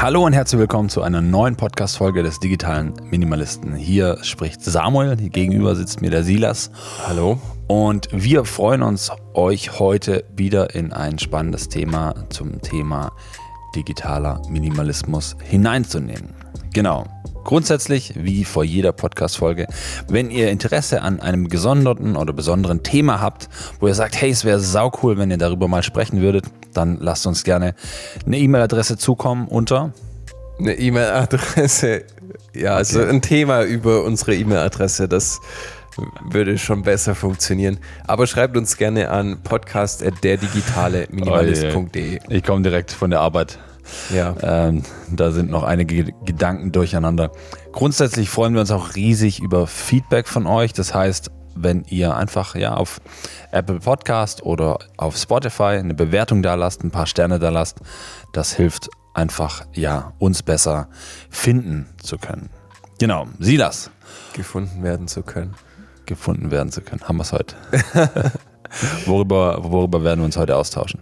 Hallo und herzlich willkommen zu einer neuen Podcast-Folge des digitalen Minimalisten. Hier spricht Samuel, hier gegenüber sitzt mir der Silas. Hallo. Und wir freuen uns, euch heute wieder in ein spannendes Thema zum Thema digitaler Minimalismus hineinzunehmen. Genau. Grundsätzlich, wie vor jeder Podcast-Folge, wenn ihr Interesse an einem gesonderten oder besonderen Thema habt, wo ihr sagt, hey, es wäre saucool, wenn ihr darüber mal sprechen würdet, dann lasst uns gerne eine E-Mail-Adresse zukommen unter eine E-Mail-Adresse. Ja, also ein Thema über unsere E-Mail-Adresse, das würde schon besser funktionieren. Aber schreibt uns gerne an podcast.derdigitale-minimalist.de. Ich komme direkt von der Arbeit ja. Ähm, da sind noch einige Gedanken durcheinander. Grundsätzlich freuen wir uns auch riesig über Feedback von euch. Das heißt, wenn ihr einfach ja auf Apple Podcast oder auf Spotify eine Bewertung da lasst, ein paar Sterne da lasst, das hilft einfach ja uns besser finden zu können. Genau, Silas. Gefunden werden zu können. Gefunden werden zu können. Haben wir es heute. worüber, worüber werden wir uns heute austauschen?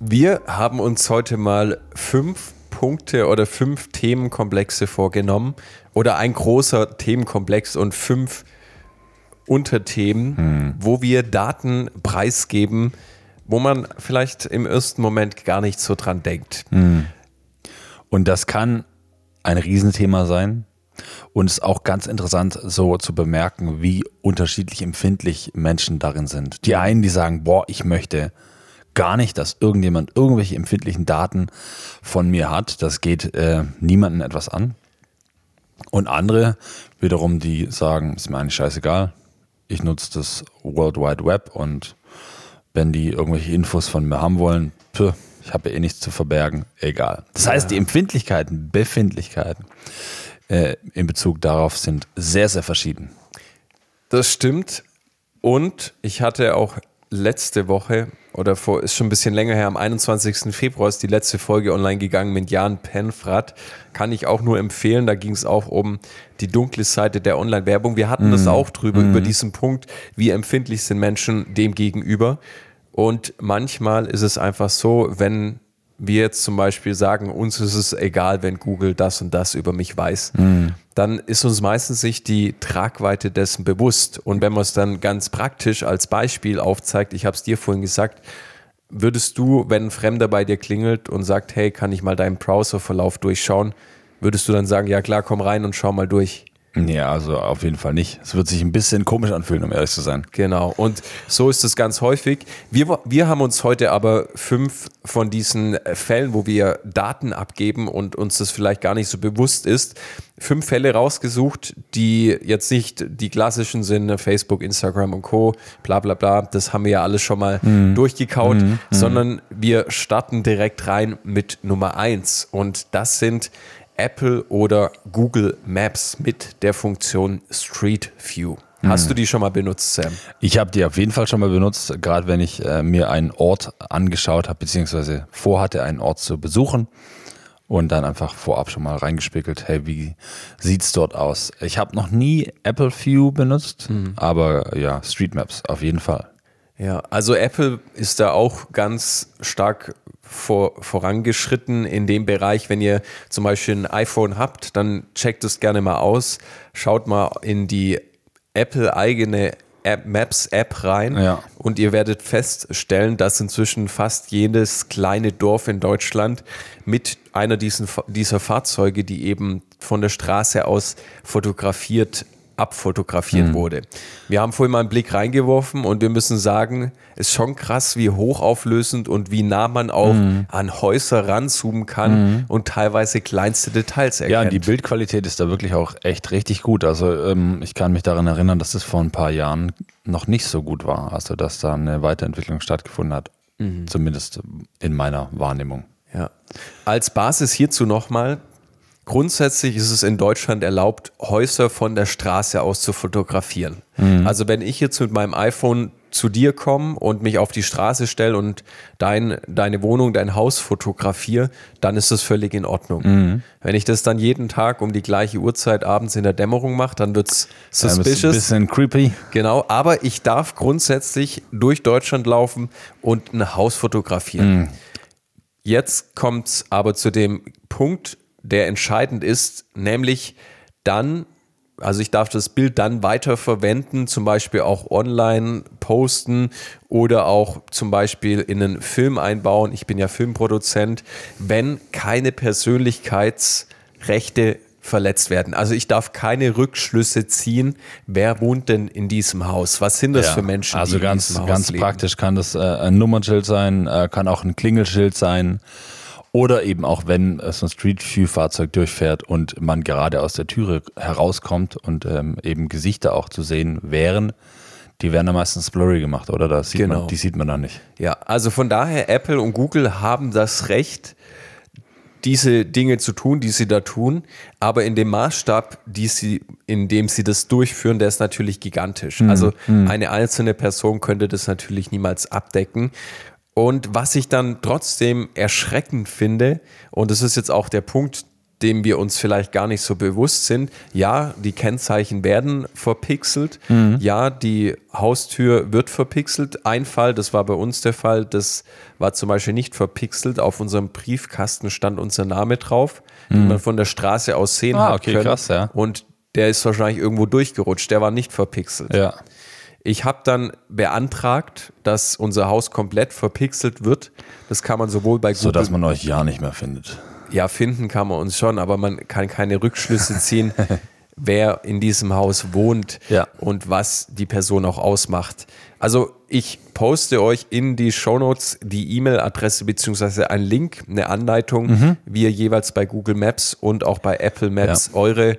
Wir haben uns heute mal fünf Punkte oder fünf Themenkomplexe vorgenommen oder ein großer Themenkomplex und fünf Unterthemen, hm. wo wir Daten preisgeben, wo man vielleicht im ersten Moment gar nicht so dran denkt. Hm. Und das kann ein Riesenthema sein. Und es ist auch ganz interessant, so zu bemerken, wie unterschiedlich empfindlich Menschen darin sind. Die einen, die sagen, boah, ich möchte gar nicht, dass irgendjemand irgendwelche empfindlichen Daten von mir hat. Das geht äh, niemandem etwas an. Und andere wiederum, die sagen, ist mir eigentlich scheißegal. Ich nutze das World Wide Web und wenn die irgendwelche Infos von mir haben wollen, pff, ich habe ja eh nichts zu verbergen, egal. Das heißt, die Empfindlichkeiten, Befindlichkeiten äh, in Bezug darauf sind sehr, sehr verschieden. Das stimmt. Und ich hatte auch letzte Woche oder vor, ist schon ein bisschen länger her, am 21. Februar ist die letzte Folge online gegangen mit Jan Penfrat. Kann ich auch nur empfehlen. Da ging es auch um die dunkle Seite der Online-Werbung. Wir hatten mm. das mhm. auch drüber, mm. über diesen Punkt, wie empfindlich sind Menschen dem gegenüber. Und manchmal ist es einfach so, wenn wir jetzt zum Beispiel sagen, uns ist es egal, wenn Google das und das über mich weiß, mhm. dann ist uns meistens nicht die Tragweite dessen bewusst. Und wenn man es dann ganz praktisch als Beispiel aufzeigt, ich habe es dir vorhin gesagt, würdest du, wenn ein Fremder bei dir klingelt und sagt, hey, kann ich mal deinen Browserverlauf durchschauen, würdest du dann sagen, ja klar, komm rein und schau mal durch. Ja, also auf jeden Fall nicht. Es wird sich ein bisschen komisch anfühlen, um ehrlich zu sein. Genau. Und so ist es ganz häufig. Wir, wir haben uns heute aber fünf von diesen Fällen, wo wir Daten abgeben und uns das vielleicht gar nicht so bewusst ist, fünf Fälle rausgesucht, die jetzt nicht die klassischen sind, Facebook, Instagram und Co., bla bla bla, das haben wir ja alles schon mal mhm. durchgekaut, mhm. sondern wir starten direkt rein mit Nummer eins. Und das sind Apple oder Google Maps mit der Funktion Street View. Hast hm. du die schon mal benutzt, Sam? Ich habe die auf jeden Fall schon mal benutzt, gerade wenn ich äh, mir einen Ort angeschaut habe, beziehungsweise vorhatte, einen Ort zu besuchen und dann einfach vorab schon mal reingespiegelt, hey, wie sieht's dort aus? Ich habe noch nie Apple View benutzt, mhm. aber ja, Street Maps auf jeden Fall. Ja, also Apple ist da auch ganz stark vor, vorangeschritten in dem Bereich. Wenn ihr zum Beispiel ein iPhone habt, dann checkt es gerne mal aus. Schaut mal in die Apple eigene App, Maps App rein ja. und ihr werdet feststellen, dass inzwischen fast jedes kleine Dorf in Deutschland mit einer diesen, dieser Fahrzeuge, die eben von der Straße aus fotografiert abfotografiert mhm. wurde. Wir haben vorhin mal einen Blick reingeworfen und wir müssen sagen, ist schon krass, wie hochauflösend und wie nah man auch mhm. an Häuser ranzoomen kann mhm. und teilweise kleinste Details erkennt. Ja, die Bildqualität ist da wirklich auch echt richtig gut. Also ähm, ich kann mich daran erinnern, dass das vor ein paar Jahren noch nicht so gut war, also dass da eine Weiterentwicklung stattgefunden hat. Mhm. Zumindest in meiner Wahrnehmung. Ja. Als Basis hierzu nochmal, Grundsätzlich ist es in Deutschland erlaubt, Häuser von der Straße aus zu fotografieren. Mhm. Also wenn ich jetzt mit meinem iPhone zu dir komme und mich auf die Straße stelle und dein, deine Wohnung, dein Haus fotografiere, dann ist das völlig in Ordnung. Mhm. Wenn ich das dann jeden Tag um die gleiche Uhrzeit abends in der Dämmerung mache, dann wird es suspicious. Ja, ein bisschen creepy. Genau, aber ich darf grundsätzlich durch Deutschland laufen und ein Haus fotografieren. Mhm. Jetzt kommt es aber zu dem Punkt, der entscheidend ist, nämlich dann, also ich darf das Bild dann weiter verwenden, zum Beispiel auch online posten oder auch zum Beispiel in einen Film einbauen. Ich bin ja Filmproduzent, wenn keine Persönlichkeitsrechte verletzt werden. Also ich darf keine Rückschlüsse ziehen, wer wohnt denn in diesem Haus? Was sind das Ja, für Menschen? Also die ganz, in diesem Haus ganz leben? praktisch kann das äh, ein Nummernschild sein, äh, kann auch ein Klingelschild sein. Oder eben auch, wenn äh, so ein Street View Fahrzeug durchfährt und man gerade aus der Türe herauskommt und ähm, eben Gesichter auch zu sehen wären, die werden dann meistens blurry gemacht, oder? Das sieht Genau. man, die sieht man dann nicht. Ja, also von daher, Apple und Google haben das Recht, diese Dinge zu tun, die sie da tun, aber in dem Maßstab, die sie, in dem sie das durchführen, der ist natürlich gigantisch. Also eine einzelne Person könnte das natürlich niemals abdecken. Und was ich dann trotzdem erschreckend finde, und das ist jetzt auch der Punkt, dem wir uns vielleicht gar nicht so bewusst sind. Ja, die Kennzeichen werden verpixelt. Ja, die Haustür wird verpixelt. Ein Fall, das war bei uns der Fall, das war zum Beispiel nicht verpixelt. Auf unserem Briefkasten stand unser Name drauf, den man von der Straße aus sehen Ah, hat okay, können. krass, ja. Und der ist wahrscheinlich irgendwo durchgerutscht. Der war nicht verpixelt. Ja. Ich habe dann beantragt, dass unser Haus komplett verpixelt wird. Das kann man sowohl bei Google So dass man euch ja nicht mehr findet. ja, finden kann man uns schon, aber man kann keine Rückschlüsse ziehen, wer in diesem Haus wohnt Ja. und was die Person auch ausmacht. Also ich poste euch in die Shownotes die E-Mail-Adresse beziehungsweise einen Link, eine Anleitung, Mhm. wie ihr jeweils bei Google Maps und auch bei Apple Maps eure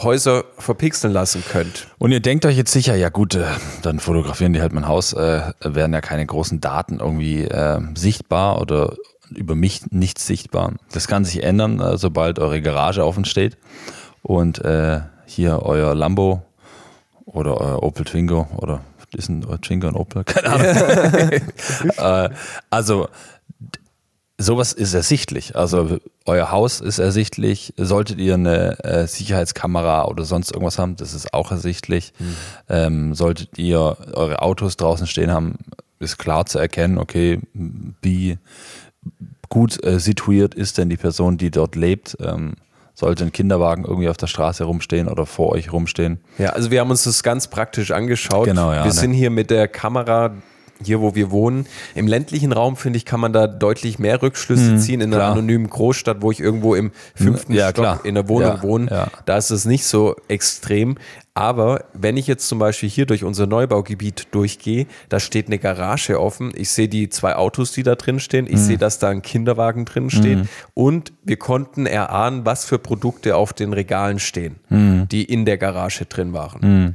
Häuser verpixeln lassen könnt. Und ihr denkt euch jetzt sicher, ja gut, äh, dann fotografieren die halt mein Haus, äh, werden ja keine großen Daten irgendwie äh, sichtbar oder über mich nicht sichtbar. Das kann sich ändern, äh, sobald eure Garage offen steht und äh, hier euer Lambo oder euer Opel Twingo oder ist ein Twingo ein Opel? Keine Ahnung. äh, also sowas ist ersichtlich. Also euer Haus ist ersichtlich. Solltet ihr eine äh, Sicherheitskamera oder sonst irgendwas haben, das ist auch ersichtlich. Ähm, solltet ihr eure Autos draußen stehen haben, ist klar zu erkennen, okay, wie gut äh, situiert ist denn die Person, die dort lebt. Ähm, sollte ein Kinderwagen irgendwie auf der Straße rumstehen oder vor euch rumstehen. Ja, also wir haben uns das ganz praktisch angeschaut. Genau, ja, wir ne? sind hier mit der Kamera hier, wo wir wohnen. Im ländlichen Raum, finde ich, kann man da deutlich mehr Rückschlüsse ziehen. In einer Mhm, klar. anonymen Großstadt, wo ich irgendwo im fünften Ja, Stock klar. in der Wohnung Ja, wohne, ja. da ist es nicht so extrem. Aber wenn ich jetzt zum Beispiel hier durch unser Neubaugebiet durchgehe, da steht eine Garage offen. Ich sehe die zwei Autos, die da drin stehen. Mhm. Ich sehe, dass da ein Kinderwagen drin steht. Und wir konnten erahnen, was für Produkte auf den Regalen stehen, Mhm. die in der Garage drin waren.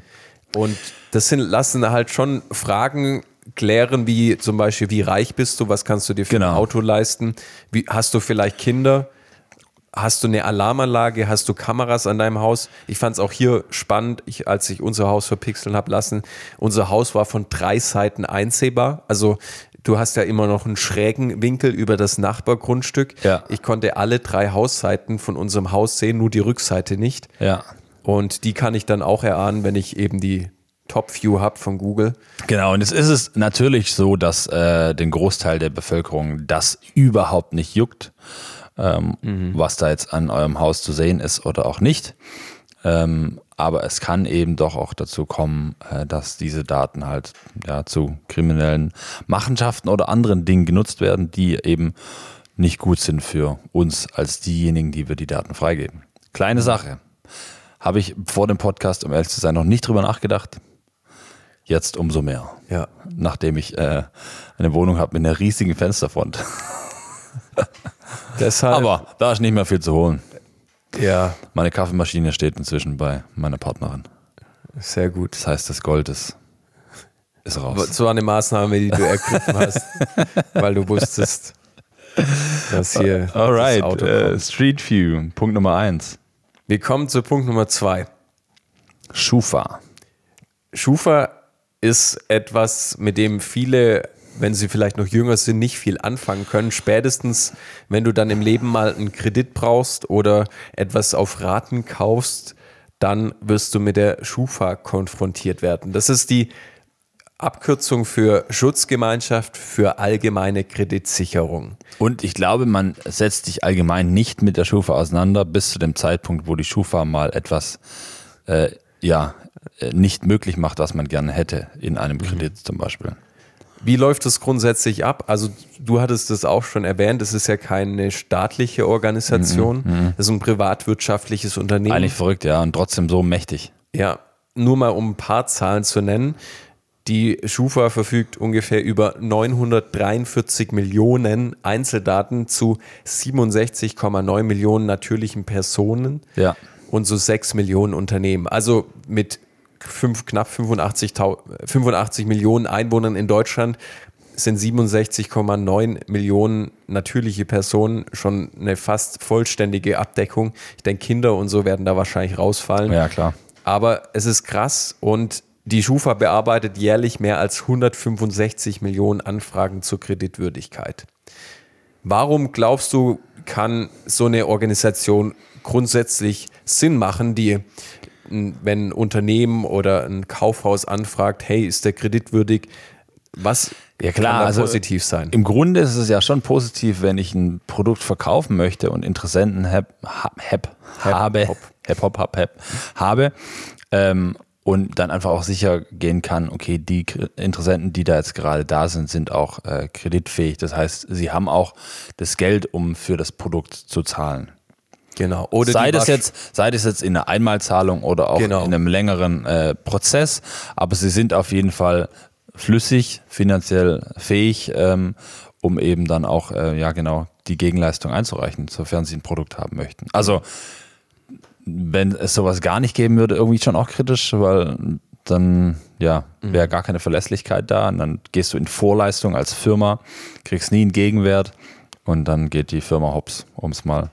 Und das sind, lassen halt schon Fragen klären, wie zum Beispiel, wie reich bist du, was kannst du dir für ein Genau. Auto leisten, wie, hast du vielleicht Kinder, hast du eine Alarmanlage, hast du Kameras an deinem Haus? Ich fand es auch hier spannend, ich, als ich unser Haus verpixeln habe lassen, unser Haus war von drei Seiten einsehbar, also Du hast ja immer noch einen schrägen Winkel über das Nachbargrundstück. Ja. Ich konnte alle drei Hausseiten von unserem Haus sehen, nur die Rückseite nicht. Ja. Und die kann ich dann auch erahnen, wenn ich eben die Top-View habe von Google. Genau, und es ist es natürlich so, dass äh, den Großteil der Bevölkerung das überhaupt nicht juckt, ähm, was da jetzt an eurem Haus zu sehen ist oder auch nicht. Ähm, aber es kann eben doch auch dazu kommen, äh, dass diese Daten halt ja, zu kriminellen Machenschaften oder anderen Dingen genutzt werden, die eben nicht gut sind für uns als diejenigen, die wir die Daten freigeben. Kleine Sache. Habe ich vor dem Podcast, um ehrlich zu sein, noch nicht drüber nachgedacht. Jetzt umso mehr. Ja. Nachdem ich äh, eine Wohnung habe mit einer riesigen Fensterfront. Deshalb, Aber da ist nicht mehr viel zu holen. ja, Meine Kaffeemaschine steht inzwischen bei meiner Partnerin. sehr gut. Das heißt, das Gold ist, ist raus. Das war eine Maßnahme, die du ergriffen hast, weil du wusstest, dass hier das Alright, Auto äh, kommt. Street View, Punkt Nummer eins. Wir kommen zu Punkt Nummer zwei. Schufa. Schufa ist etwas, mit dem viele, wenn sie vielleicht noch jünger sind, nicht viel anfangen können. Spätestens, wenn du dann im Leben mal einen Kredit brauchst oder etwas auf Raten kaufst, dann wirst du mit der Schufa konfrontiert werden. Das ist die Abkürzung für Schutzgemeinschaft für allgemeine Kreditsicherung. Und ich glaube, man setzt sich allgemein nicht mit der Schufa auseinander bis zu dem Zeitpunkt, wo die Schufa mal etwas äh, ja, nicht möglich macht, was man gerne hätte, in einem Mhm. Kredit zum Beispiel. Wie läuft es grundsätzlich ab? Also du hattest es auch schon erwähnt, es ist ja keine staatliche Organisation, es ist ein privatwirtschaftliches Unternehmen. Eigentlich verrückt, ja, und trotzdem so mächtig. Ja, nur mal um ein paar Zahlen zu nennen. Die Schufa verfügt ungefähr über 943 Millionen Einzeldaten zu 67,9 Millionen natürlichen Personen Ja. und so 6 Millionen Unternehmen. Also mit fünf, knapp 85, 85 Millionen Einwohnern in Deutschland sind 67,9 Millionen natürliche Personen schon eine fast vollständige Abdeckung. Ich denke, Kinder und so werden da wahrscheinlich rausfallen. Ja, klar. Aber es ist krass und die Schufa bearbeitet jährlich mehr als 165 Millionen Anfragen zur Kreditwürdigkeit. Warum glaubst du, kann so eine Organisation grundsätzlich Sinn machen, die, wenn ein Unternehmen oder ein Kaufhaus anfragt, hey, ist der kreditwürdig? Was Ja, klar, kann da also positiv sein? Im Grunde ist es ja schon positiv, wenn ich ein Produkt verkaufen möchte und Interessenten hab, hab, hab, habe, hop. hep, hop, hab, hep, habe ähm, und dann einfach auch sicher gehen kann, okay, die Interessenten, die da jetzt gerade da sind, sind auch äh, kreditfähig. Das heißt, sie haben auch das Geld, um für das Produkt zu zahlen. Genau. Oder sei das jetzt, sei das jetzt in einer Einmalzahlung oder auch Genau. in einem längeren äh, Prozess, aber sie sind auf jeden Fall flüssig, finanziell fähig, ähm, um eben dann auch äh, ja genau die Gegenleistung einzureichen, sofern sie ein Produkt haben möchten. Also wenn es sowas gar nicht geben würde, irgendwie schon auch kritisch, weil dann ja wäre gar keine Verlässlichkeit da und dann gehst du in Vorleistung als Firma, kriegst nie einen Gegenwert und dann geht die Firma hops, um es mal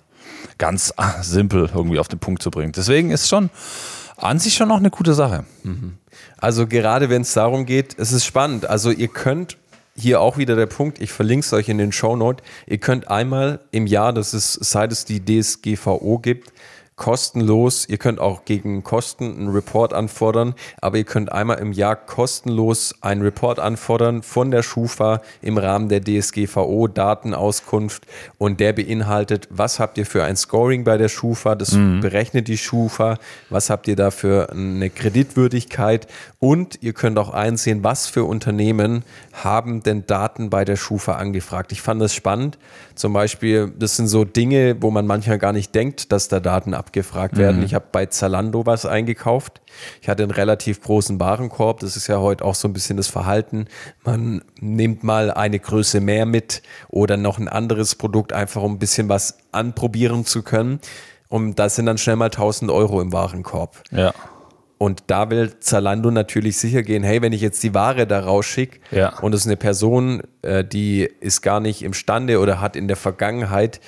ganz ah, simpel irgendwie auf den Punkt zu bringen. Deswegen ist schon an sich schon noch eine gute Sache. Also gerade wenn es darum geht, es ist spannend. Also ihr könnt hier auch wieder der Punkt, ich verlinke es euch in den Shownote, ihr könnt einmal im Jahr, das ist seit es die DSGVO gibt, kostenlos, ihr könnt auch gegen Kosten einen Report anfordern, aber ihr könnt einmal im Jahr kostenlos einen Report anfordern von der Schufa im Rahmen der DSGVO Datenauskunft. Und der beinhaltet, was habt ihr für ein Scoring bei der Schufa, das berechnet die Schufa, was habt ihr da für eine Kreditwürdigkeit? Und ihr könnt auch einsehen, was für Unternehmen haben denn Daten bei der Schufa angefragt. Ich fand das spannend. Zum Beispiel, das sind so Dinge, wo man manchmal gar nicht denkt, dass da Daten abgefragt werden. Ich habe bei Zalando was eingekauft. Ich hatte einen relativ großen Warenkorb. Das ist ja heute auch so ein bisschen das Verhalten. Man nimmt mal eine Größe mehr mit oder noch ein anderes Produkt, einfach um ein bisschen was anprobieren zu können. Und da sind dann schnell mal 1000 Euro im Warenkorb. Ja. Und da will Zalando natürlich sicher gehen, hey, wenn ich jetzt die Ware da rausschicke Ja. und es ist eine Person, äh, die ist gar nicht imstande oder hat in der Vergangenheit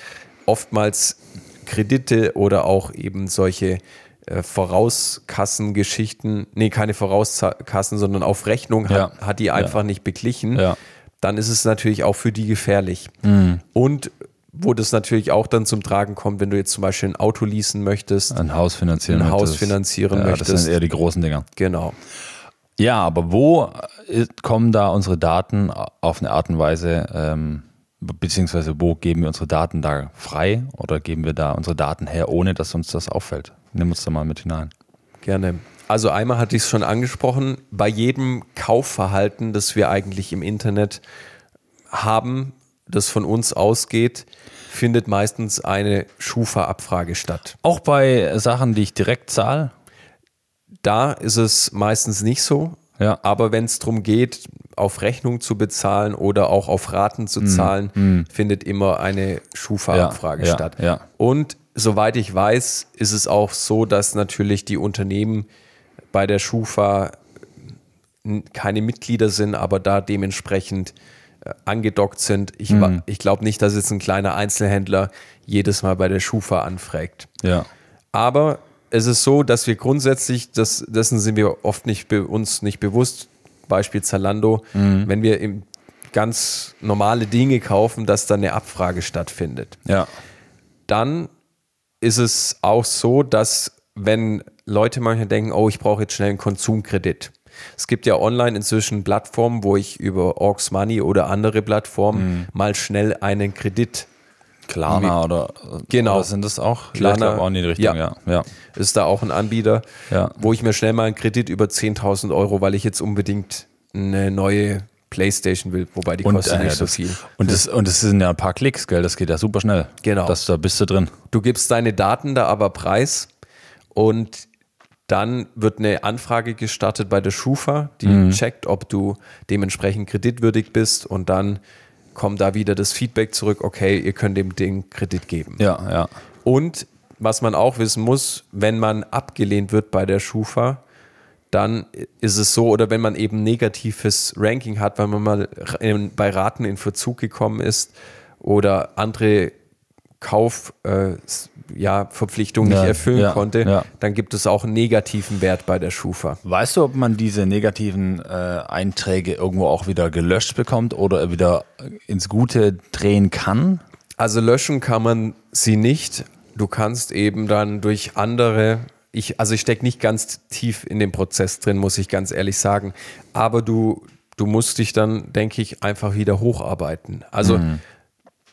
oftmals Kredite oder auch eben solche äh, Vorauskassengeschichten, nee, keine Vorauskassen, sondern auf Rechnung hat, Ja. hat die einfach nicht beglichen, Ja. dann ist es natürlich auch für die gefährlich. Und wo das natürlich auch dann zum Tragen kommt, wenn du jetzt zum Beispiel ein Auto leasen möchtest, Ein Haus finanzieren Ein Haus möchtest. finanzieren ja, möchtest. Das sind eher die großen Dinger. genau. Ja, aber wo äh, kommen da unsere Daten auf eine Art und Weise, ähm, beziehungsweise wo geben wir unsere Daten da frei oder geben wir da unsere Daten her, ohne dass uns das auffällt? Nimm uns da mal mit hinein. Gerne. Also einmal hatte ich es schon angesprochen, bei jedem Kaufverhalten, das wir eigentlich im Internet haben, das von uns ausgeht, findet meistens eine Schufa-Abfrage statt. Auch bei Sachen, die ich direkt zahle. Da ist es meistens nicht so, Ja. aber wenn es darum geht, auf Rechnung zu bezahlen oder auch auf Raten zu zahlen, findet immer eine Schufa-Abfrage. Ja, ja, statt. ja. Und soweit ich weiß, ist es auch so, dass natürlich die Unternehmen bei der Schufa keine Mitglieder sind, aber da dementsprechend äh, angedockt sind. Ich, wa- ich glaube nicht, dass jetzt ein kleiner Einzelhändler jedes Mal bei der Schufa anfragt. Ja. Aber es ist so, dass wir grundsätzlich, das, dessen sind wir oft nicht uns nicht bewusst, Beispiel Zalando, wenn wir im, ganz normale Dinge kaufen, dass dann eine Abfrage stattfindet. Ja. Dann ist es auch so, dass wenn Leute manchmal denken, oh, ich brauche jetzt schnell einen Konsumkredit, Es gibt ja online inzwischen Plattformen, wo ich über Orcs Money oder andere Plattformen mal schnell einen Kredit Klarna oder, Genau. oder sind das auch? Klarna, auch in die Richtung, ja. ja. ja. ist da auch ein Anbieter, Ja. wo ich mir schnell mal einen Kredit über 10.000 Euro, weil ich jetzt unbedingt eine neue Playstation will, wobei die kostet äh, nicht so das, viel. Und das, und das sind ja ein paar Klicks, gell? Das geht ja super schnell. Genau. Das, da bist du drin. Du gibst deine Daten da aber preis und dann wird eine Anfrage gestartet bei der Schufa, die Mhm. checkt, ob du dementsprechend kreditwürdig bist und dann kommt da wieder das Feedback zurück, okay, ihr könnt dem Ding Kredit geben. Ja, ja. Und was man auch wissen muss, wenn man abgelehnt wird bei der Schufa, dann ist es so, oder wenn man eben negatives Ranking hat, weil man mal bei Raten in Verzug gekommen ist oder andere Kauf, äh, ja, nicht erfüllen ja, konnte, ja. dann gibt es auch einen negativen Wert bei der Schufa. Weißt du, ob man diese negativen äh, Einträge irgendwo auch wieder gelöscht bekommt oder wieder ins Gute drehen kann? Also löschen kann man sie nicht. Du kannst eben dann durch andere, ich, also ich stecke nicht ganz tief in dem Prozess drin, muss ich ganz ehrlich sagen. Aber du, du musst dich dann, denke ich, einfach wieder hocharbeiten. Also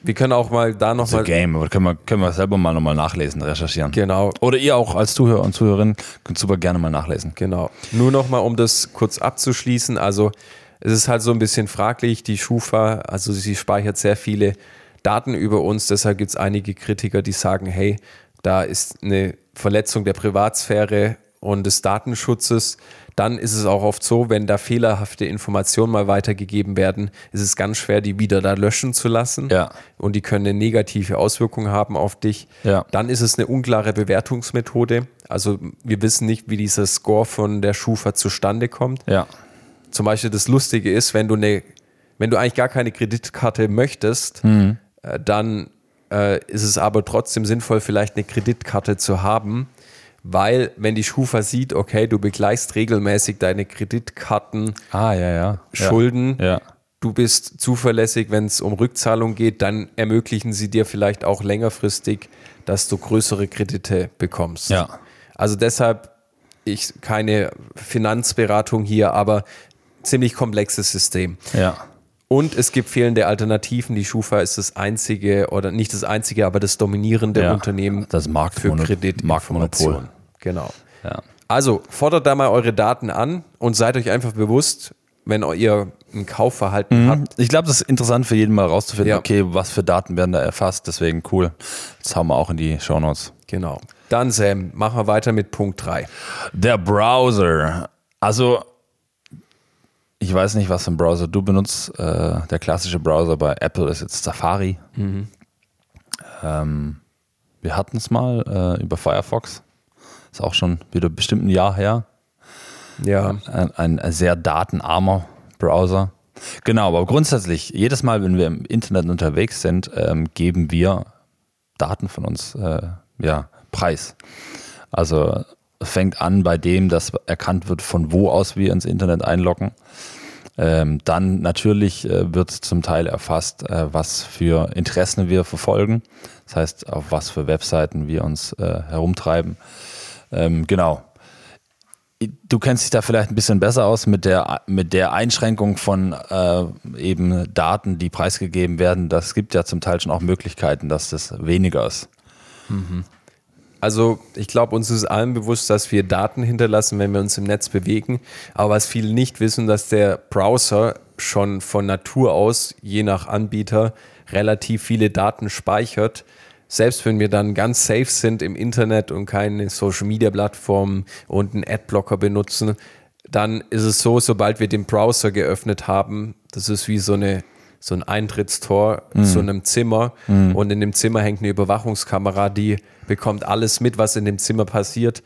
wir können auch mal da The nochmal. Game, aber können wir, können wir selber mal nochmal nachlesen, recherchieren. Genau, Oder ihr auch als Zuhörer und Zuhörerin könnt super gerne mal nachlesen. Genau. Nur nochmal, um das kurz abzuschließen. Also, es ist halt so ein bisschen fraglich. Die Schufa, also sie speichert sehr viele Daten über uns. Deshalb gibt es einige Kritiker, die sagen: Hey, da ist eine Verletzung der Privatsphäre und des Datenschutzes. Dann ist es auch oft so, wenn da fehlerhafte Informationen mal weitergegeben werden, ist es ganz schwer, die wieder da löschen zu lassen. Ja. Und die können eine negative Auswirkung haben auf dich. Ja. Dann ist es eine unklare Bewertungsmethode. Also wir wissen nicht, wie dieser Score von der Schufa zustande kommt. Ja. Zum Beispiel das Lustige ist, wenn du eine, wenn du eigentlich gar keine Kreditkarte möchtest, Mhm. äh, dann äh, ist es aber trotzdem sinnvoll, vielleicht eine Kreditkarte zu haben, weil wenn die Schufa sieht, okay, du begleichst regelmäßig deine Kreditkarten, Ah, ja, ja. Schulden, Ja. du bist zuverlässig, wenn es um Rückzahlung geht, dann ermöglichen sie dir vielleicht auch längerfristig, dass du größere Kredite bekommst. Also deshalb ich keine Finanzberatung hier, aber ziemlich komplexes System. Ja. Und es gibt fehlende Alternativen. Die Schufa ist das einzige oder nicht das einzige, aber das dominierende Ja, Unternehmen das für Marktmono- Kreditinformation. Marktmonopol. Genau. Ja. Also fordert da mal eure Daten an und seid euch einfach bewusst, wenn ihr ein Kaufverhalten habt, Ich glaube, das ist interessant für jeden mal rauszufinden, Ja. okay, was für Daten werden da erfasst. Deswegen cool. Das haben wir auch in die Shownotes. Genau. Dann, Sam, machen wir weiter mit Punkt 3. Der Browser. Also, ich weiß nicht, was für ein Browser du benutzt. Äh, der klassische Browser bei Apple ist jetzt Safari. Ähm, wir hatten es mal äh, über Firefox. Ist auch schon wieder bestimmt ein Jahr her. Ja. Ein, ein sehr datenarmer Browser. Genau, aber grundsätzlich, jedes Mal, wenn wir im Internet unterwegs sind, ähm, geben wir Daten von uns äh, ja, preis. Also fängt an bei dem, dass erkannt wird, von wo aus wir ins Internet einloggen. Ähm, dann natürlich äh, wird zum Teil erfasst, äh, was für Interessen wir verfolgen. Das heißt, auf was für Webseiten wir uns äh, herumtreiben. Ähm, genau. Du kennst dich da vielleicht ein bisschen besser aus mit der, mit der Einschränkung von äh, eben Daten, die preisgegeben werden. Das gibt ja zum Teil schon auch Möglichkeiten, dass das weniger ist. Also ich glaube, uns ist allen bewusst, dass wir Daten hinterlassen, wenn wir uns im Netz bewegen. Aber was viele nicht wissen, dass der Browser schon von Natur aus, je nach Anbieter, relativ viele Daten speichert. Selbst wenn wir dann ganz safe sind im Internet und keine Social-Media-Plattformen und einen Adblocker benutzen, dann ist es so, sobald wir den Browser geöffnet haben, das ist wie so eine so ein Eintrittstor zu einem Zimmer. Und in dem Zimmer hängt eine Überwachungskamera, die bekommt alles mit, was in dem Zimmer passiert.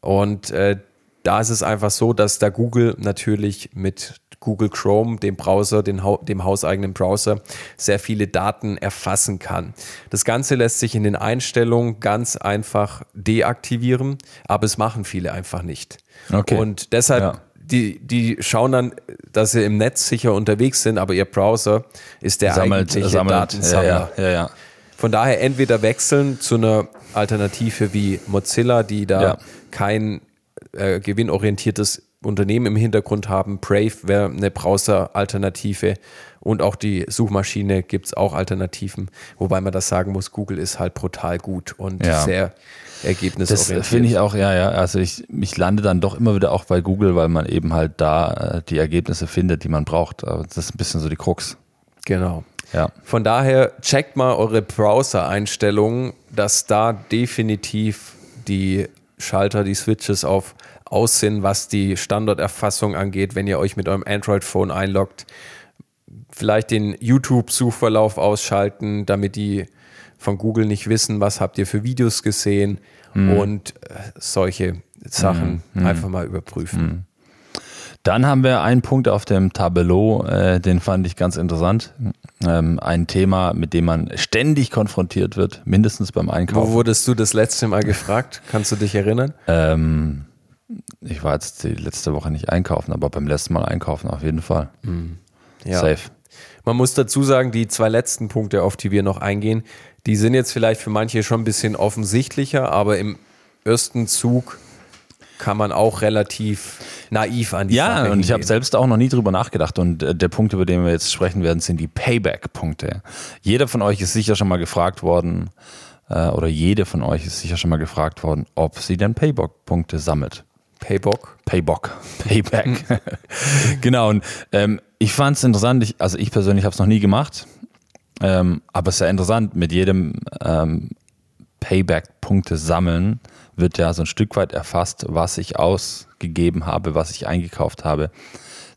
Und äh, da ist es einfach so, dass da Google natürlich mit Google Chrome, dem Browser, hau- dem hauseigenen Browser, sehr viele Daten erfassen kann. Das Ganze lässt sich in den Einstellungen ganz einfach deaktivieren, aber es machen viele einfach nicht. Okay. Und deshalb Ja. die, die schauen dann, dass sie im Netz sicher unterwegs sind, aber ihr Browser ist der Sammelt, eigentliche sammelt. Datensammler. ja, ja, ja. Von daher entweder wechseln zu einer Alternative wie Mozilla, die da kein äh, gewinnorientiertes Unternehmen im Hintergrund haben. Brave wäre eine Browser-Alternative und auch die Suchmaschine gibt es auch Alternativen, wobei man das sagen muss, Google ist halt brutal gut und Ja. sehr ergebnisorientiert. Das finde ich auch, ja, ja. Also ich, ich lande dann doch immer wieder auch bei Google, weil man eben halt da äh, die Ergebnisse findet, die man braucht. Aber das ist ein bisschen so die Krux. Genau. Ja. Von daher checkt mal eure Browser-Einstellungen, dass da definitiv die Schalter, die Switches auf aus sind, was die Standorterfassung angeht, wenn ihr euch mit eurem Android-Phone einloggt. Vielleicht den YouTube-Suchverlauf ausschalten, damit die von Google nicht wissen, was habt ihr für Videos gesehen und äh, solche Sachen einfach mal überprüfen. Dann haben wir einen Punkt auf dem Tableau, äh, den fand ich ganz interessant. Ähm, ein Thema, mit dem man ständig konfrontiert wird, mindestens beim Wo Einkaufen. wurdest du das letzte Mal gefragt? Kannst du dich erinnern? Ähm, ich war jetzt die letzte Woche nicht einkaufen, aber beim letzten Mal einkaufen auf jeden Fall. Ja. Safe. Man muss dazu sagen, die zwei letzten Punkte, auf die wir noch eingehen, die sind jetzt vielleicht für manche schon ein bisschen offensichtlicher, aber im ersten Zug kann man auch relativ naiv an die Ja, Sache und ich habe selbst auch noch nie drüber nachgedacht. Und äh, der Punkt, über den wir jetzt sprechen werden, sind die Payback-Punkte. Jeder von euch ist sicher schon mal gefragt worden, äh, oder jede von euch ist sicher schon mal gefragt worden, ob sie denn Payback-Punkte sammelt. Paybock. Paybock, Payback. genau, und ähm, ich fand es interessant, ich, also ich persönlich habe es noch nie gemacht, ähm, aber es ist ja interessant, mit jedem ähm, Payback-Punkte sammeln wird ja so ein Stück weit erfasst, was ich ausgegeben habe, was ich eingekauft habe.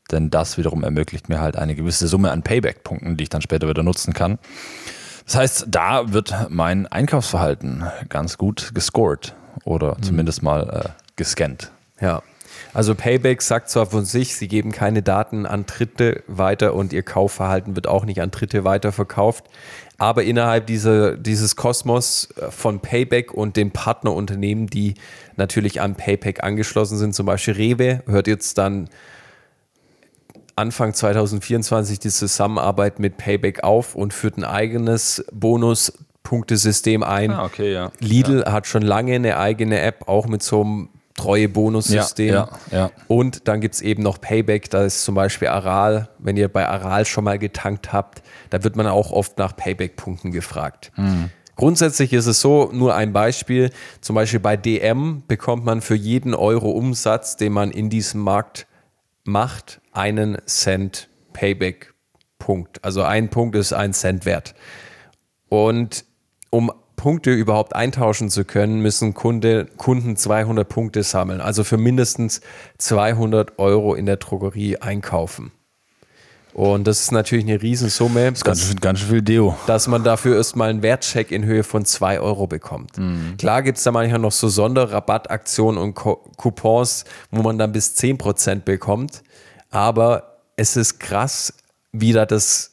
Denn das wiederum ermöglicht mir halt eine gewisse Summe an Payback-Punkten, die ich dann später wieder nutzen kann. Das heißt, da wird mein Einkaufsverhalten ganz gut gescored oder zumindest mal äh, gescannt. Ja. Also Payback sagt zwar von sich, sie geben keine Daten an Dritte weiter und ihr Kaufverhalten wird auch nicht an Dritte weiterverkauft. Aber innerhalb dieser, dieses Kosmos von Payback und den Partnerunternehmen, die natürlich an Payback angeschlossen sind, zum Beispiel Rewe, hört jetzt dann Anfang 2024 die Zusammenarbeit mit Payback auf und führt ein eigenes Bonuspunktesystem ein. Ah, okay, ja. Lidl hat schon lange eine eigene App, auch mit so einem treue Bonussystem. Ja, ja, ja. Und dann gibt es eben noch Payback, da ist zum Beispiel Aral, wenn ihr bei Aral schon mal getankt habt, da wird man auch oft nach Payback-Punkten gefragt. Mhm. Grundsätzlich ist es so, nur ein Beispiel, zum Beispiel bei DM bekommt man für jeden Euro Umsatz, den man in diesem Markt macht, einen Cent Payback-Punkt. Also ein Punkt ist ein Cent wert. Und um Punkte überhaupt eintauschen zu können, müssen Kunde, Kunden 200 Punkte sammeln. Also für mindestens 200 Euro in der Drogerie einkaufen. Und das ist natürlich eine Riesensumme, Ganz, dass, ganz schön viel Deo. dass man dafür erstmal einen Wertcheck in Höhe von 2 Euro bekommt. Klar gibt es da manchmal noch so Sonderrabattaktionen und Coupons, wo man dann bis 10% bekommt. Aber es ist krass, wie da das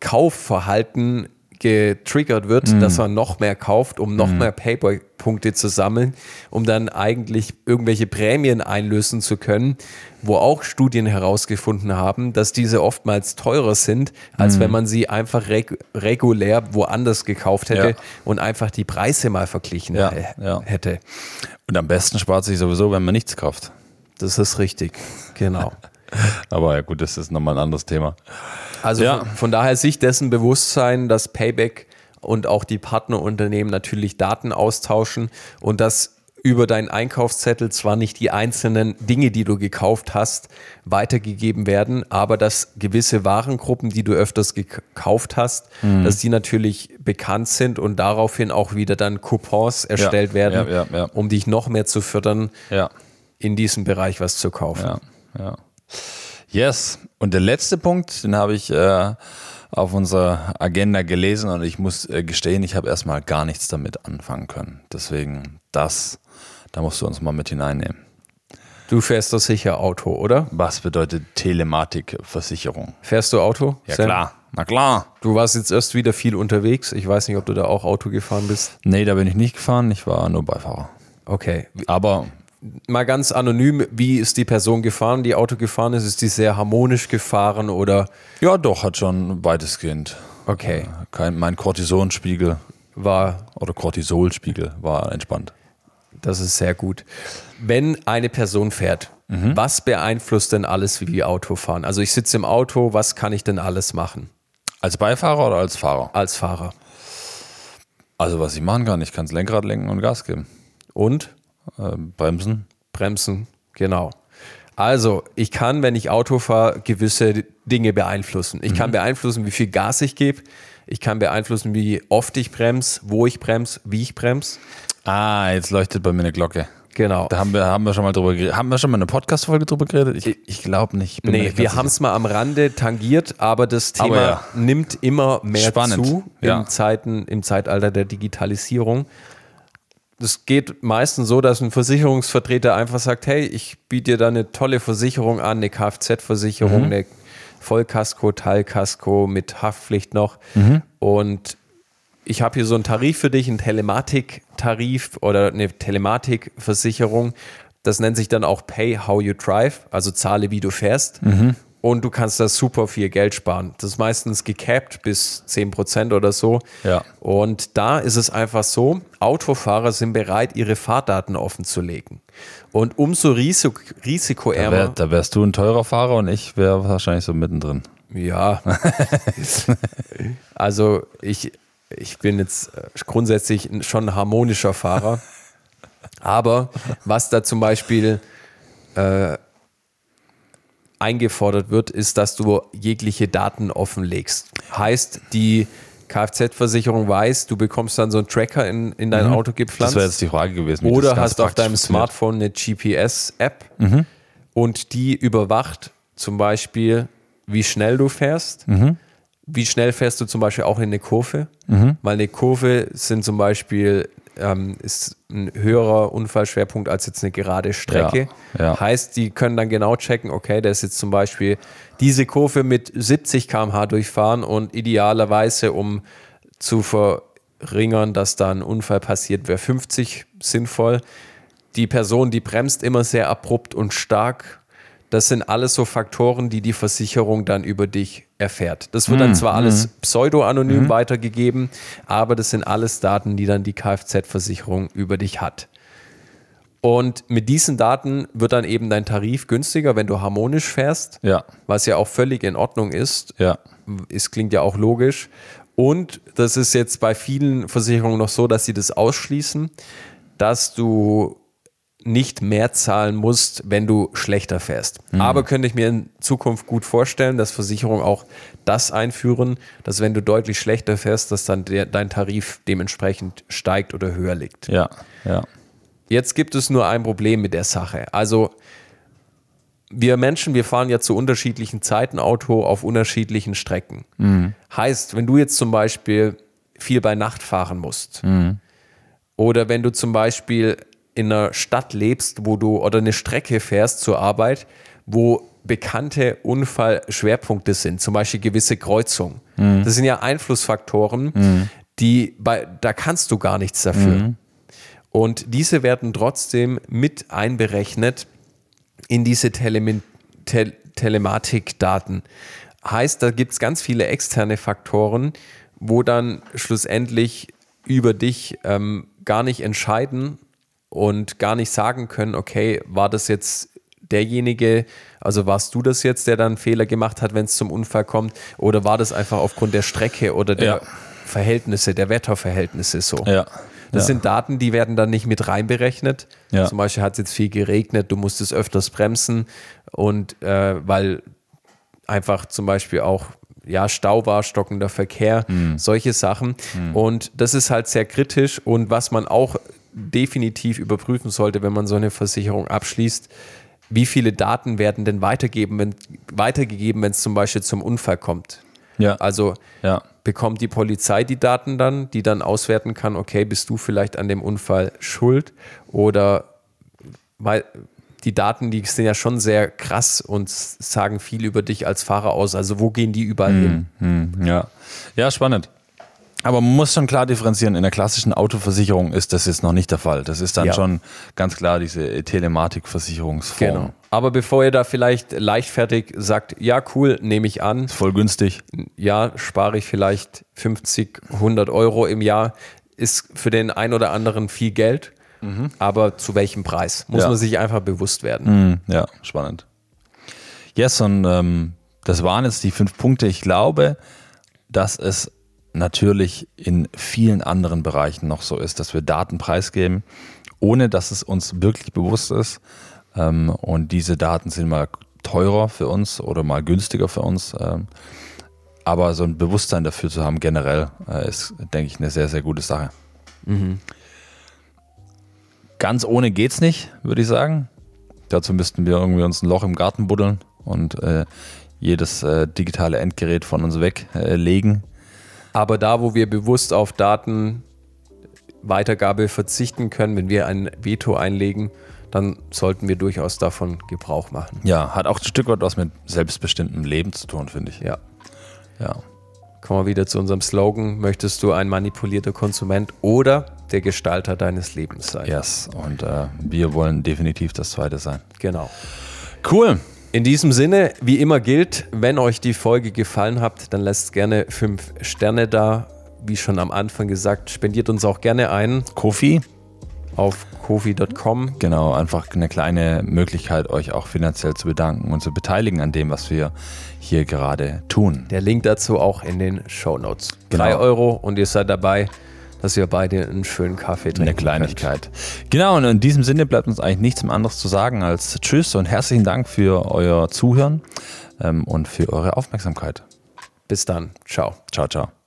Kaufverhalten getriggert wird, dass man noch mehr kauft, um noch mehr Payback-Punkte zu sammeln, um dann eigentlich irgendwelche Prämien einlösen zu können, wo auch Studien herausgefunden haben, dass diese oftmals teurer sind, als wenn man sie einfach reg regulär woanders gekauft hätte Ja. und einfach die Preise mal verglichen ja. hätte. Und am besten spart sich sowieso, wenn man nichts kauft. Das ist richtig, genau. Aber ja gut, das ist nochmal ein anderes Thema. Also Ja. von, von daher sich dessen bewusst sein, dass Payback und auch die Partnerunternehmen natürlich Daten austauschen und dass über deinen Einkaufszettel zwar nicht die einzelnen Dinge, die du gekauft hast, weitergegeben werden, aber dass gewisse Warengruppen, die du öfters gekauft hast, Mhm. dass die natürlich bekannt sind und daraufhin auch wieder dann Coupons erstellt werden, ja, ja, ja. um dich noch mehr zu fördern, Ja, in diesem Bereich was zu kaufen. ja, ja. Yes. Und der letzte Punkt, den habe ich äh, auf unserer Agenda gelesen und ich muss äh, gestehen, ich habe erstmal gar nichts damit anfangen können. Deswegen, das, da musst du uns mal mit hineinnehmen. Du fährst doch sicher Auto, oder? Was bedeutet Telematikversicherung? Fährst du Auto? Ja Sam? klar, na klar. Du warst jetzt erst wieder viel unterwegs. Ich weiß nicht, ob du da auch Auto gefahren bist. Nee, da bin ich nicht gefahren, ich war nur Beifahrer. Okay. Aber Mal ganz anonym, wie ist die Person gefahren, die Auto gefahren ist? Ist die sehr harmonisch gefahren oder? ja, doch, hat schon weitestgehend. Okay. Kein, mein Cortisonspiegel War, oder Cortisolspiegel war entspannt. das ist sehr gut. Wenn eine Person fährt, was beeinflusst denn alles, wie wir Auto fahren? Also ich sitze im Auto, was kann ich denn alles machen Als Beifahrer oder als Fahrer? als Fahrer? Also was ich machen kann, ich kann das Lenkrad lenken und Gas geben. Und Ähm, bremsen. Bremsen, genau. Also, ich kann, wenn ich Auto fahre, gewisse Dinge beeinflussen. Ich kann beeinflussen, wie viel Gas ich gebe. Ich kann beeinflussen, wie oft ich bremse, wo ich bremse, wie ich bremse. Ah, jetzt leuchtet bei mir eine Glocke. Genau. Da haben wir, haben wir schon mal drüber geredet. Haben wir schon mal eine Podcast-Folge drüber geredet? Ich, ich glaube nicht. Ich Nee, wir haben es mal am Rande tangiert, aber das Thema Aber ja. nimmt immer mehr Spannend, zu ja. Zeiten, im Zeitalter der Digitalisierung. Das geht meistens so, dass ein Versicherungsvertreter einfach sagt, hey, ich biete dir da eine tolle Versicherung an, eine Kfz-Versicherung, Mhm. eine Vollkasko, Teilkasko mit Haftpflicht noch. Mhm. Und ich habe hier so einen Tarif für dich, einen Telematik-Tarif oder eine Telematikversicherung. Das nennt sich dann auch Pay How You Drive, also zahle, wie du fährst. Mhm. Und du kannst da super viel Geld sparen. Das ist meistens gecapped bis 10% oder so. Ja. Und da ist es einfach so, Autofahrer sind bereit, ihre Fahrdaten offen zu legen. Und umso risik Da, risikoärmer. wär, da wärst du ein teurer Fahrer und ich wäre wahrscheinlich so mittendrin. Ja. also ich, ich bin jetzt äh, grundsätzlich schon ein harmonischer Fahrer. Aber was da zum Beispiel äh, eingefordert wird, ist, dass du jegliche Daten offenlegst. Heißt, die Kfz-Versicherung weiß, du bekommst dann so einen Tracker in, in dein Auto Das gepflanzt. wäre jetzt die Frage gewesen. das Oder hast auf deinem. Smartphone eine GPS-App und die überwacht zum Beispiel, wie schnell du fährst. Wie schnell fährst du zum Beispiel auch in eine Kurve? Weil eine Kurve sind zum Beispiel ähm, ist ein höherer Unfallschwerpunkt als jetzt eine gerade Strecke. Ja, ja. Heißt, die können dann genau checken, okay, der ist jetzt zum Beispiel diese Kurve mit 70 km/h durchfahren und idealerweise, um zu verringern, dass da ein Unfall passiert, wäre 50 sinnvoll. Die Person, die bremst immer sehr abrupt und stark. Das sind alles so Faktoren, die die Versicherung dann über dich erfährt. Das wird dann zwar alles pseudo-anonym weitergegeben, aber das sind alles Daten, die dann die Kfz-Versicherung über dich hat. Und mit diesen Daten wird dann eben dein Tarif günstiger, wenn du harmonisch fährst, Ja, was ja auch völlig in Ordnung ist. ja. Es klingt ja auch logisch. Und das ist jetzt bei vielen Versicherungen noch so, dass sie das ausschließen, dass du nicht mehr zahlen musst, wenn du schlechter fährst. Aber könnte ich mir in Zukunft gut vorstellen, dass Versicherungen auch das einführen, dass wenn du deutlich schlechter fährst, dass dann der, dein Tarif dementsprechend steigt oder höher liegt. Ja, ja. Jetzt gibt es nur ein Problem mit der Sache. Also wir Menschen, wir fahren ja zu unterschiedlichen Zeiten Auto auf unterschiedlichen Strecken. Heißt, wenn du jetzt zum Beispiel viel bei Nacht fahren musst oder wenn du zum Beispiel in einer Stadt lebst, wo du oder eine Strecke fährst zur Arbeit, wo bekannte Unfallschwerpunkte sind, zum Beispiel gewisse Kreuzungen. Das sind ja Einflussfaktoren, die bei, da kannst du gar nichts dafür. Und diese werden trotzdem mit einberechnet in diese Telemin Tel Telematikdaten. Heißt, da gibt es ganz viele externe Faktoren, wo dann schlussendlich über dich ähm, gar nicht entscheiden und gar nicht sagen können, okay, war das jetzt derjenige, also warst du das jetzt, der dann Fehler gemacht hat, wenn es zum Unfall kommt, oder war das einfach aufgrund der Strecke oder der Ja. Verhältnisse, der Wetterverhältnisse so? Ja. Das ja. sind Daten, die werden dann nicht mit reinberechnet. Ja. Zum Beispiel hat es jetzt viel geregnet, du musstest öfters bremsen und äh, weil einfach zum Beispiel auch ja, Stau war, stockender Verkehr, Hm. solche Sachen. Und das ist halt sehr kritisch und was man auch definitiv überprüfen sollte, wenn man so eine Versicherung abschließt, wie viele Daten werden denn weitergeben, wenn, weitergegeben, wenn es zum Beispiel zum Unfall kommt. ja. Also ja. bekommt die Polizei die Daten dann, die dann auswerten kann, okay, bist du vielleicht an dem Unfall schuld oder weil die Daten, die sind ja schon sehr krass und sagen viel über dich als Fahrer aus. Also wo gehen die überall hin? Hm, ja. ja, spannend. Aber man muss schon klar differenzieren. In der klassischen Autoversicherung ist das jetzt noch nicht der Fall. Das ist dann Ja. schon ganz klar diese Telematikversicherungsform. Genau. Aber bevor ihr da vielleicht leichtfertig sagt, ja cool, nehme ich an, Voll günstig. ja, spare ich vielleicht 50, 100 Euro im Jahr, ist für den einen oder anderen viel Geld. aber zu welchem Preis? Muss Ja. man sich einfach bewusst werden. Hm, ja, spannend. Yes, und ähm, das waren jetzt die fünf Punkte. Ich glaube, dass es natürlich in vielen anderen Bereichen noch so ist, dass wir Daten preisgeben, ohne dass es uns wirklich bewusst ist. Ähm, und diese Daten sind mal teurer für uns oder mal günstiger für uns. Ähm, aber so ein Bewusstsein dafür zu haben generell äh, ist, denke ich, eine sehr, sehr gute Sache. Ganz ohne geht's nicht, würde ich sagen. Dazu müssten wir irgendwie uns ein Loch im Garten buddeln und äh, jedes äh, digitale Endgerät von uns weglegen. Aber da, wo wir bewusst auf Datenweitergabe verzichten können, wenn wir ein Veto einlegen, dann sollten wir durchaus davon Gebrauch machen. ja, hat auch ein Stück weit was mit selbstbestimmtem Leben zu tun, finde ich. Ja. Ja. Kommen wir wieder zu unserem Slogan. Möchtest du ein manipulierter Konsument oder der Gestalter deines Lebens sein? Yes. Und äh, wir wollen definitiv das zweite sein. Genau. Cool. In diesem Sinne, wie immer gilt, wenn euch die Folge gefallen hat, dann lasst gerne fünf Sterne da. Wie schon am Anfang gesagt, spendiert uns auch gerne ein Kofi. auf kofi.com. Genau, einfach eine kleine Möglichkeit, euch auch finanziell zu bedanken und zu beteiligen an dem, was wir hier gerade tun. Der Link dazu auch in den Show Notes. Genau. Drei Euro und ihr seid dabei, dass wir beide einen schönen Kaffee trinken. Eine Kleinigkeit. Genau, und in diesem Sinne bleibt uns eigentlich nichts anderes zu sagen als Tschüss und herzlichen Dank für euer Zuhören ähm, und für eure Aufmerksamkeit. Bis dann. Ciao. Ciao, ciao.